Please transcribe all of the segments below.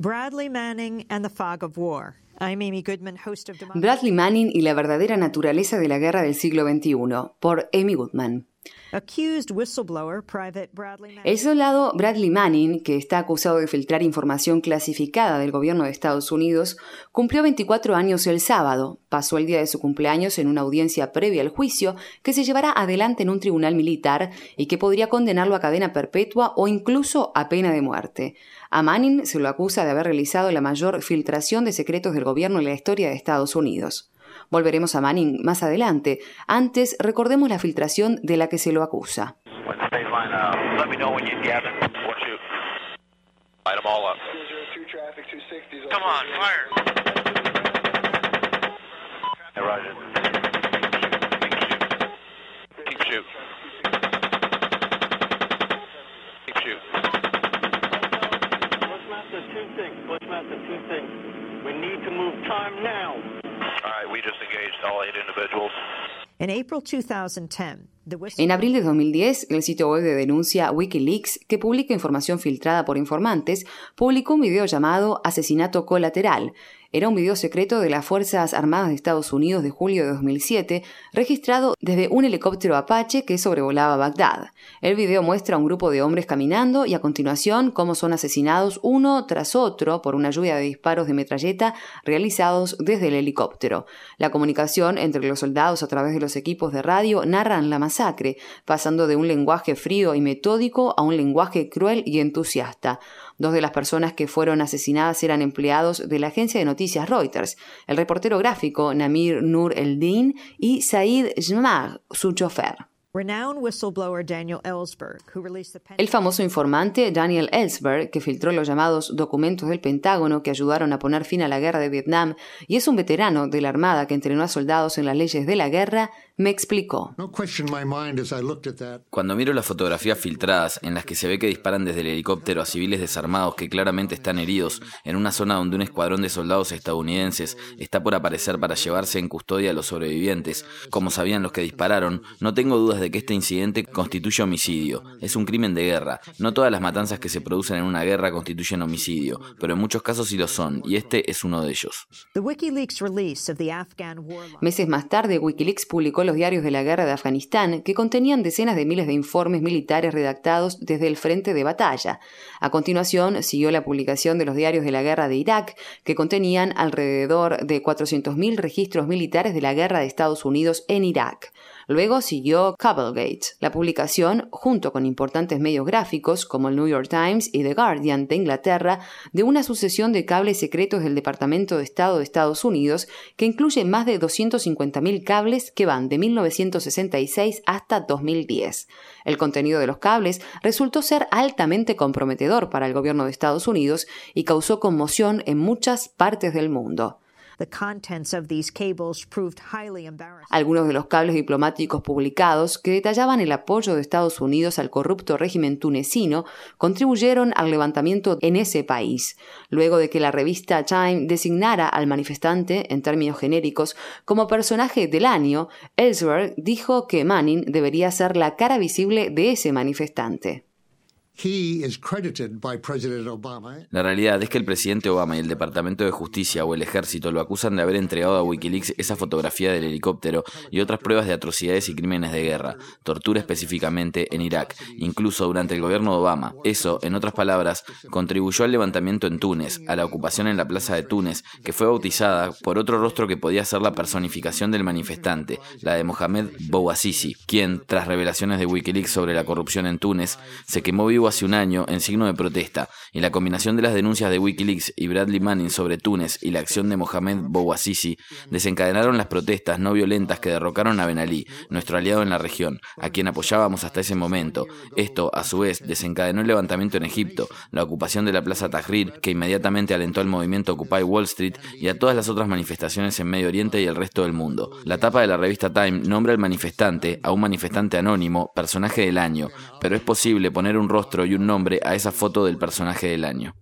Bradley Manning and the Fog of War. I'm Amy Goodman, host of Democracy. Bradley Manning y la verdadera naturaleza de la guerra del siglo XXI, por Amy Goodman. El soldado Bradley Manning, que está acusado de filtrar información clasificada del gobierno de Estados Unidos, cumplió 24 años el sábado. Pasó el día de su cumpleaños en una audiencia previa al juicio que se llevará adelante en un tribunal militar y que podría condenarlo a cadena perpetua o incluso a pena de muerte. A Manning se lo acusa de haber realizado la mayor filtración de secretos del gobierno en la historia de Estados Unidos. Volveremos a Manning más adelante. Antes, recordemos la filtración de la que se lo acusa. Two things. Bushmaster, two things. We need to move time now. All right, we just engaged all eight individuals. In April 2010, the whistle- En abril de 2010, el sitio web de denuncia Wikileaks, que publica información filtrada por informantes, publicó un video llamado Asesinato Colateral. Era un video secreto de las Fuerzas Armadas de Estados Unidos de julio de 2007, registrado desde un helicóptero Apache que sobrevolaba Bagdad. El video muestra a un grupo de hombres caminando y a continuación cómo son asesinados uno tras otro por una lluvia de disparos de metralleta realizados desde el helicóptero. La comunicación entre los soldados a través de los equipos de radio narran la masacre, pasando de un lenguaje frío y metódico a un lenguaje cruel y entusiasta. Dos de las personas que fueron asesinadas eran empleados de la agencia de noticias Reuters, el reportero gráfico Namir Nur Eldin y Said Jmag, su chofer. Renowned whistleblower Daniel Ellsberg, who released the El famoso informante Daniel Ellsberg, que filtró los llamados documentos del Pentágono que ayudaron a poner fin a la guerra de Vietnam y es un veterano de la Armada que entrenó a soldados en las leyes de la guerra, me explicó. Cuando miro las fotografías filtradas en las que se ve que disparan desde el helicóptero a civiles desarmados que claramente están heridos en una zona donde un escuadrón de soldados estadounidenses está por aparecer para llevarse en custodia a los sobrevivientes, como sabían los que dispararon, no tengo dudas de que este incidente constituye homicidio. Es un crimen de guerra. No todas las matanzas que se producen en una guerra constituyen homicidio, pero en muchos casos sí lo son, y este es uno de ellos. The WikiLeaks release of the Afghan war log Meses más tarde, Wikileaks publicó los diarios de la guerra de Afganistán, que contenían decenas de miles de informes militares redactados desde el frente de batalla. A continuación, siguió la publicación de los diarios de la guerra de Irak, que contenían alrededor de 400.000 registros militares de la guerra de Estados Unidos en Irak. Luego siguió La publicación, junto con importantes medios gráficos como el New York Times y The Guardian de Inglaterra, de una sucesión de cables secretos del Departamento de Estado de Estados Unidos que incluye más de 250.000 cables que van de 1966 hasta 2010. El contenido de los cables resultó ser altamente comprometedor para el gobierno de Estados Unidos y causó conmoción en muchas partes del mundo. Algunos de los cables diplomáticos publicados que detallaban el apoyo de Estados Unidos al corrupto régimen tunecino contribuyeron al levantamiento en ese país. Luego de que la revista Time designara al manifestante, en términos genéricos, como personaje del año, Ellsberg dijo que Manning debería ser la cara visible de ese manifestante. La realidad es que el presidente Obama y el Departamento de Justicia o el ejército lo acusan de haber entregado a Wikileaks esa fotografía del helicóptero y otras pruebas de atrocidades y crímenes de guerra, tortura específicamente en Irak, incluso durante el gobierno de Obama. Eso, en otras palabras, contribuyó al levantamiento en Túnez, a la ocupación en la plaza de Túnez, que fue bautizada por otro rostro que podía ser la personificación del manifestante, la de Mohamed Bouazizi, quien, tras revelaciones de Wikileaks sobre la corrupción en Túnez, se quemó vivo hace un año en signo de protesta, y la combinación de las denuncias de Wikileaks y Bradley Manning sobre Túnez y la acción de Mohamed Bouazizi desencadenaron las protestas no violentas que derrocaron a Ben Ali, nuestro aliado en la región, a quien apoyábamos hasta ese momento. Esto, a su vez, desencadenó el levantamiento en Egipto, la ocupación de la Plaza Tahrir, que inmediatamente alentó al movimiento Occupy Wall Street y a todas las otras manifestaciones en Medio Oriente y el resto del mundo. La tapa de la revista Time nombra al manifestante, a un manifestante anónimo, personaje del año, pero es posible poner un rostro y un nombre a esa foto del personaje del año.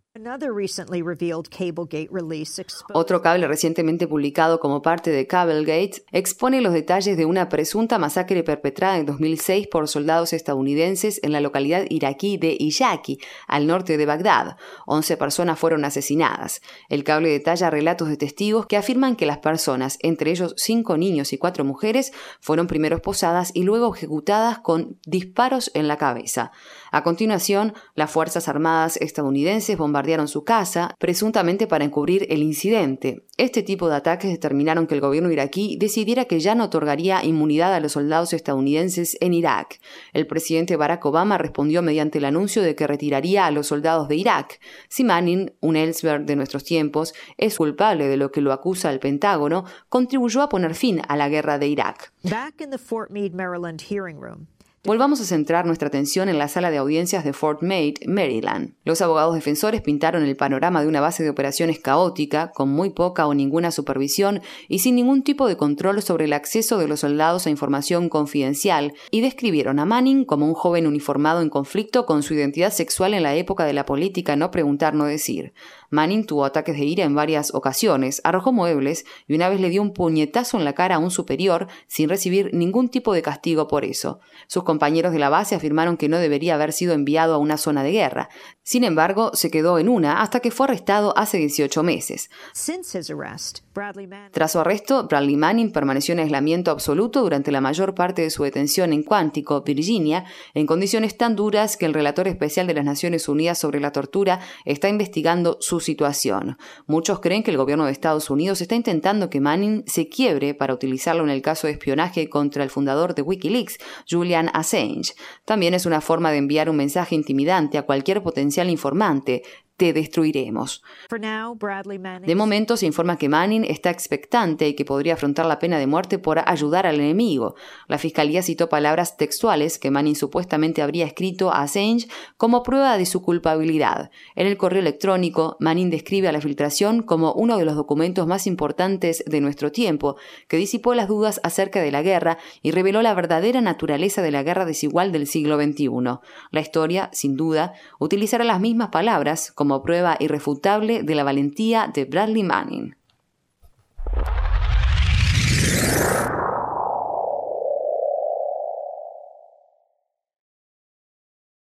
Otro cable recientemente publicado como parte de Cablegate expone los detalles de una presunta masacre perpetrada en 2006 por soldados estadounidenses en la localidad iraquí de Iyaki, al norte de Bagdad. 11 personas fueron asesinadas. El cable detalla relatos de testigos que afirman que las personas, entre ellos cinco niños y cuatro mujeres, fueron primero esposadas y luego ejecutadas con disparos en la cabeza. A continuación, las Fuerzas Armadas estadounidenses bombardearon su casa, presuntamente para encubrir el incidente. Este tipo de ataques determinaron que el gobierno iraquí decidiera que ya no otorgaría inmunidad a los soldados estadounidenses en Irak. El presidente Barack Obama respondió mediante el anuncio de que retiraría a los soldados de Irak. Si Manning, un Ellsberg de nuestros tiempos, es culpable de lo que lo acusa el Pentágono, contribuyó a poner fin a la guerra de Irak. Volvamos a centrar nuestra atención en la sala de audiencias de Fort Meade, Maryland. Los abogados defensores pintaron el panorama de una base de operaciones caótica, con muy poca o ninguna supervisión y sin ningún tipo de control sobre el acceso de los soldados a información confidencial, y describieron a Manning como un joven uniformado en conflicto con su identidad sexual en la época de la política no preguntar, no decir. Manning tuvo ataques de ira en varias ocasiones, arrojó muebles y una vez le dio un puñetazo en la cara a un superior sin recibir ningún tipo de castigo por eso. Sus compañeros de la base afirmaron que no debería haber sido enviado a una zona de guerra. Sin embargo, se quedó en una hasta que fue arrestado hace 18 meses. Tras su arresto, Bradley Manning permaneció en aislamiento absoluto durante la mayor parte de su detención en Quantico, Virginia, en condiciones tan duras que el relator especial de las Naciones Unidas sobre la tortura está investigando situación. Muchos creen que el gobierno de Estados Unidos está intentando que Manning se quiebre para utilizarlo en el caso de espionaje contra el fundador de Wikileaks, Julian Assange. También es una forma de enviar un mensaje intimidante a cualquier potencial informante, te destruiremos. De momento se informa que Manning está expectante y que podría afrontar la pena de muerte por ayudar al enemigo. La fiscalía citó palabras textuales que Manning supuestamente habría escrito a Assange como prueba de su culpabilidad. En el correo electrónico, Manning describe a la filtración como uno de los documentos más importantes de nuestro tiempo, que disipó las dudas acerca de la guerra y reveló la verdadera naturaleza de la guerra desigual del siglo XXI. La historia, sin duda, utilizará las mismas palabras como como prueba irrefutable de la valentía de Bradley Manning.